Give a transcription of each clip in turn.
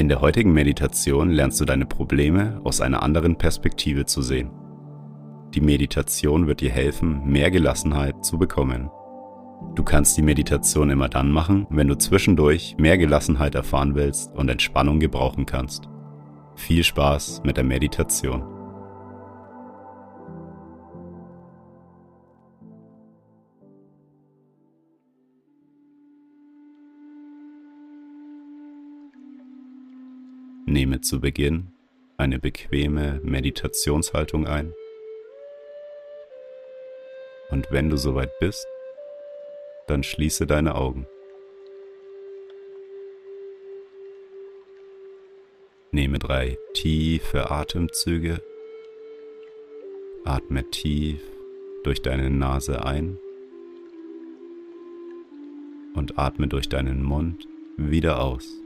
In der heutigen Meditation lernst du deine Probleme aus einer anderen Perspektive zu sehen. Die Meditation wird dir helfen, mehr Gelassenheit zu bekommen. Du kannst die Meditation immer dann machen, wenn du zwischendurch mehr Gelassenheit erfahren willst und Entspannung gebrauchen kannst. Viel Spaß mit der Meditation. Nehme zu Beginn eine bequeme Meditationshaltung ein. Und wenn du soweit bist, dann schließe deine Augen. Nehme drei tiefe Atemzüge. Atme tief durch deine Nase ein und atme durch deinen Mund wieder aus.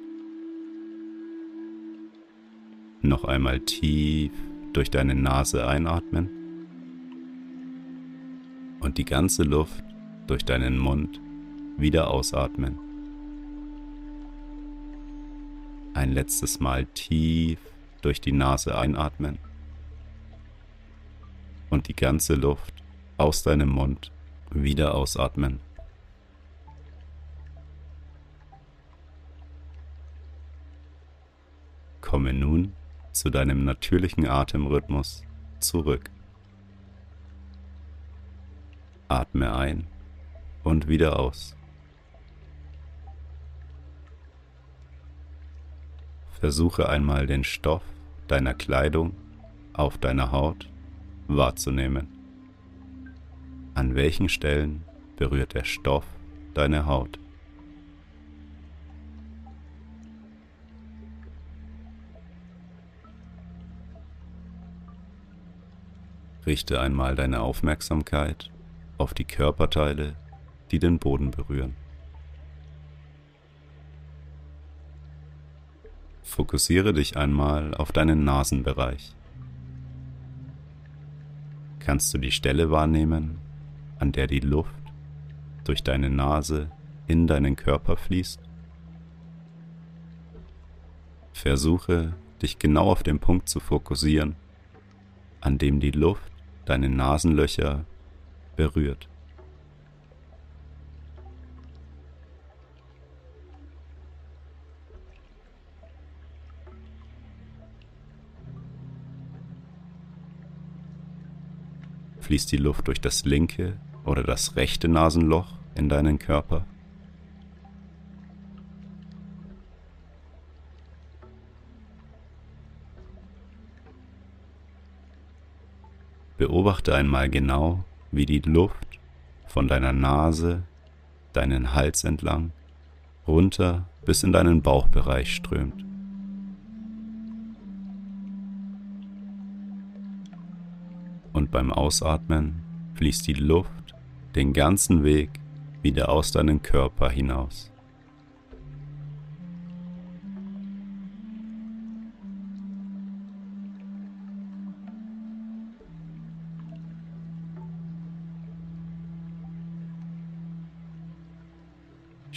Noch einmal tief durch deine Nase einatmen und die ganze Luft durch deinen Mund wieder ausatmen. Ein letztes Mal tief durch die Nase einatmen und die ganze Luft aus deinem Mund wieder ausatmen. Komme nun zu deinem natürlichen Atemrhythmus zurück. Atme ein und wieder aus. Versuche einmal den Stoff deiner Kleidung auf deiner Haut wahrzunehmen. An welchen Stellen berührt der Stoff deine Haut? Richte einmal deine Aufmerksamkeit auf die Körperteile, die den Boden berühren. Fokussiere dich einmal auf deinen Nasenbereich. Kannst du die Stelle wahrnehmen, an der die Luft durch deine Nase in deinen Körper fließt? Versuche, dich genau auf den Punkt zu fokussieren, an dem die Luft deine Nasenlöcher berührt. Fließt die Luft durch das linke oder das rechte Nasenloch in deinen Körper? Beobachte einmal genau, wie die Luft von deiner Nase, deinen Hals entlang, runter bis in deinen Bauchbereich strömt. Und beim Ausatmen fließt die Luft den ganzen Weg wieder aus deinem Körper hinaus.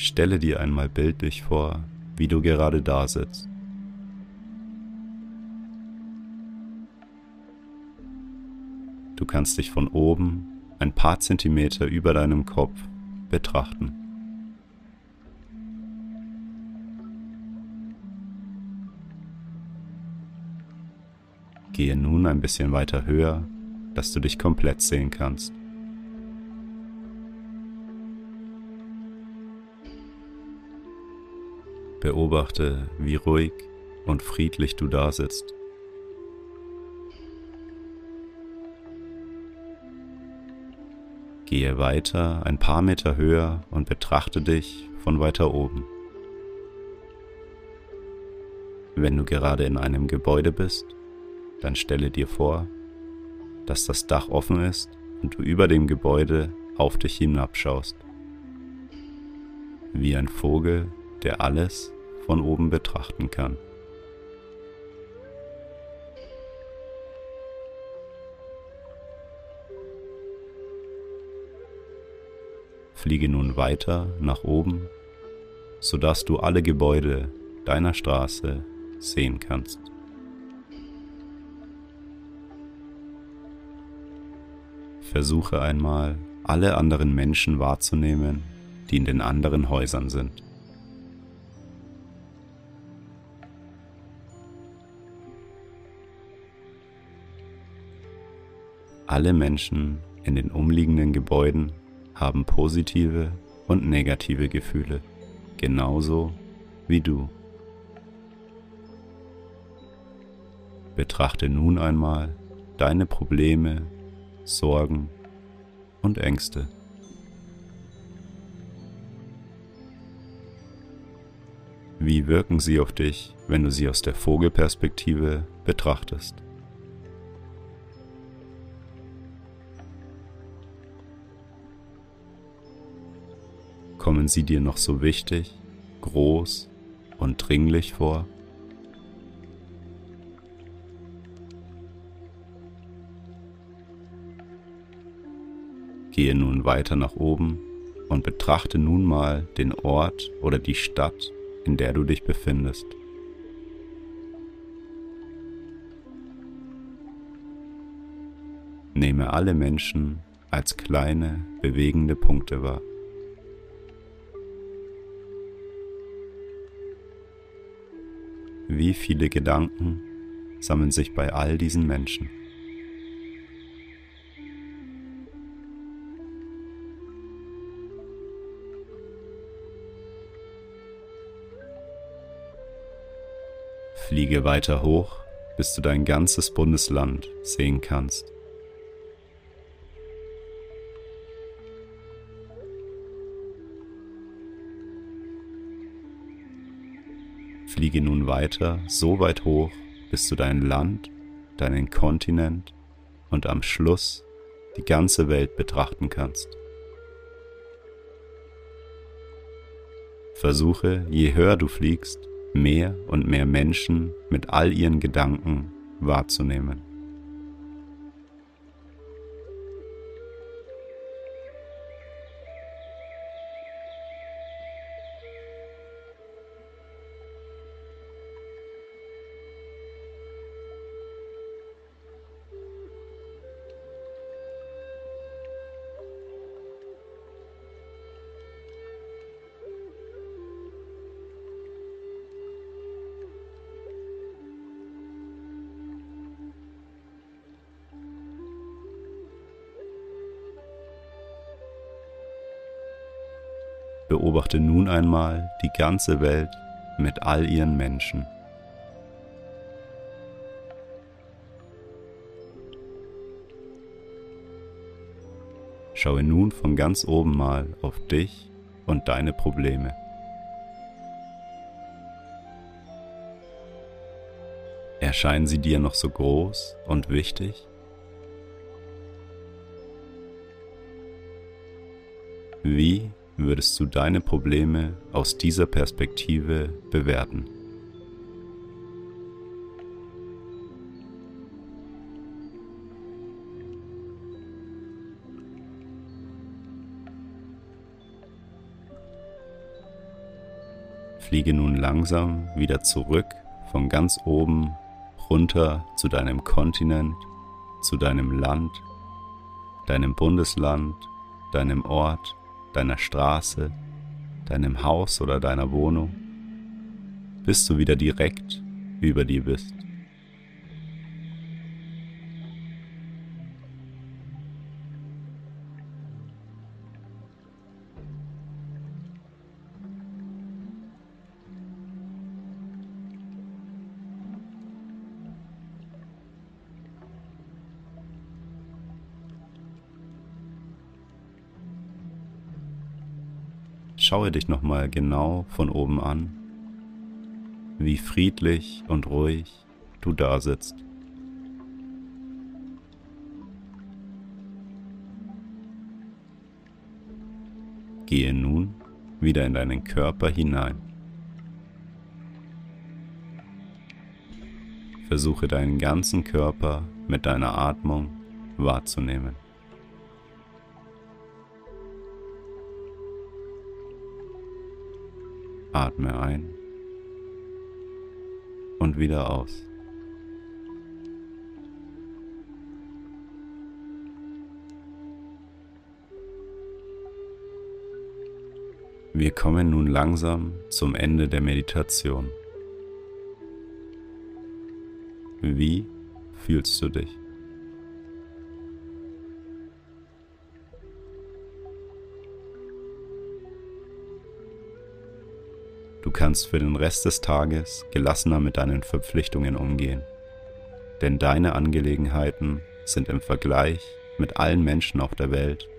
Stelle dir einmal bildlich vor, wie du gerade da sitzt. Du kannst dich von oben ein paar Zentimeter über deinem Kopf betrachten. Gehe nun ein bisschen weiter höher, dass du dich komplett sehen kannst. Beobachte, wie ruhig und friedlich du da sitzt. Gehe weiter ein paar Meter höher und betrachte dich von weiter oben. Wenn du gerade in einem Gebäude bist, dann stelle dir vor, dass das Dach offen ist und du über dem Gebäude auf dich hinabschaust. Wie ein Vogel, der alles von oben betrachten kann. Fliege nun weiter nach oben, sodass du alle Gebäude deiner Straße sehen kannst. Versuche einmal, alle anderen Menschen wahrzunehmen, die in den anderen Häusern sind. Alle Menschen in den umliegenden Gebäuden haben positive und negative Gefühle, genauso wie du. Betrachte nun einmal deine Probleme, Sorgen und Ängste. Wie wirken sie auf dich, wenn du sie aus der Vogelperspektive betrachtest? Kommen sie dir noch so wichtig, groß und dringlich vor? Gehe nun weiter nach oben und betrachte nun mal den Ort oder die Stadt, in der du dich befindest. Nehme alle Menschen als kleine, bewegende Punkte wahr. Wie viele Gedanken sammeln sich bei all diesen Menschen? Fliege weiter hoch, bis du dein ganzes Bundesland sehen kannst. Fliege nun weiter so weit hoch, bis du dein Land, deinen Kontinent und am Schluss die ganze Welt betrachten kannst. Versuche, je höher du fliegst, mehr und mehr Menschen mit all ihren Gedanken wahrzunehmen. Beobachte nun einmal die ganze Welt mit all ihren Menschen. Schaue nun von ganz oben mal auf dich und deine Probleme. Erscheinen sie dir noch so groß und wichtig? Wie würdest du deine Probleme aus dieser Perspektive bewerten? Fliege nun langsam wieder zurück von ganz oben runter zu deinem Kontinent, zu deinem Land, deinem Bundesland, deinem Ort deiner Straße, deinem Haus oder deiner Wohnung, bis du wieder direkt über dir bist. Schaue dich nochmal genau von oben an wie friedlich und ruhig du da sitzt. Gehe nun wieder in deinen Körper hinein. Versuche deinen ganzen Körper mit deiner Atmung wahrzunehmen. Atme ein und wieder aus. Wir kommen nun langsam zum Ende der Meditation. Wie fühlst du dich? Kannst für den Rest des Tages gelassener mit deinen Verpflichtungen umgehen, denn deine Angelegenheiten sind im Vergleich mit allen Menschen auf der Welt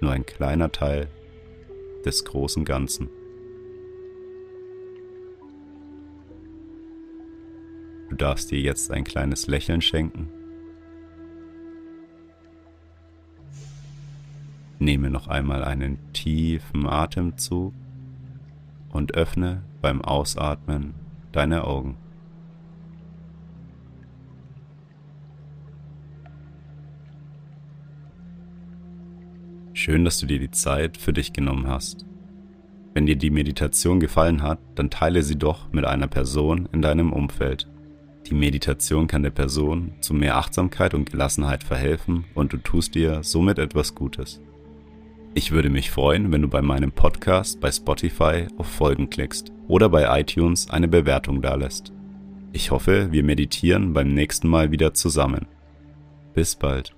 nur ein kleiner Teil des großen Ganzen. Du darfst dir jetzt ein kleines Lächeln schenken. Nehme noch einmal einen tiefen Atemzug und öffne beim Ausatmen deine Augen. Schön, dass du dir die Zeit für dich genommen hast. Wenn dir die Meditation gefallen hat, dann teile sie doch mit einer Person in deinem Umfeld. Die Meditation kann der Person zu mehr Achtsamkeit und Gelassenheit verhelfen und du tust dir somit etwas Gutes. Ich würde mich freuen, wenn du bei meinem Podcast bei Spotify auf Folgen klickst oder bei iTunes eine Bewertung dalässt. Ich hoffe, wir meditieren beim nächsten Mal wieder zusammen. Bis bald.